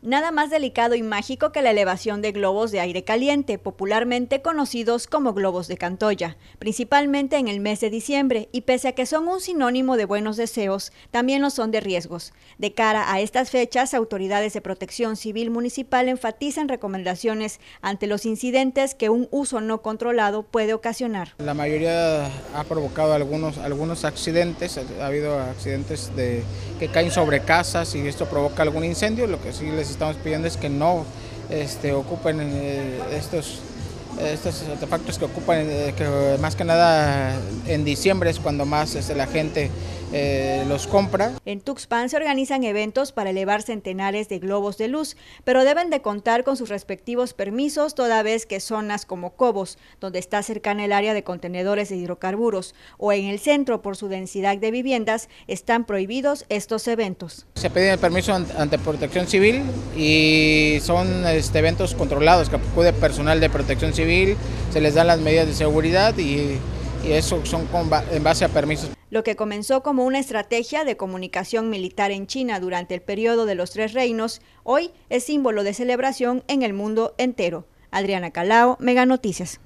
Nada más delicado y mágico que la elevación de globos de aire caliente, popularmente conocidos como globos de Cantoya, principalmente en el mes de diciembre, y pese a que son un sinónimo de buenos deseos, también lo son de riesgos. De cara a estas fechas, autoridades de protección civil municipal enfatizan recomendaciones ante los incidentes que un uso no controlado puede ocasionar. La mayoría ha provocado algunos, algunos accidentes, ha habido accidentes de, que caen sobre casas y esto provoca algún incendio, lo que sí les estamos pidiendo es que no este, ocupen eh, estos estos artefactos que ocupan, eh, que más que nada en diciembre es cuando más este, la gente eh, los compra. En Tuxpan se organizan eventos para elevar centenares de globos de luz, pero deben de contar con sus respectivos permisos toda vez que zonas como Cobos, donde está cercana el área de contenedores de hidrocarburos, o en el centro por su densidad de viviendas, están prohibidos estos eventos. Se pide el permiso ante protección civil y son este, eventos controlados que acude personal de protección civil se les dan las medidas de seguridad y, eso son en base a permisos. Lo que comenzó como una estrategia de comunicación militar en China durante el periodo de los Tres Reinos, hoy es símbolo de celebración en el mundo entero. Adriana Calao, Mega Noticias.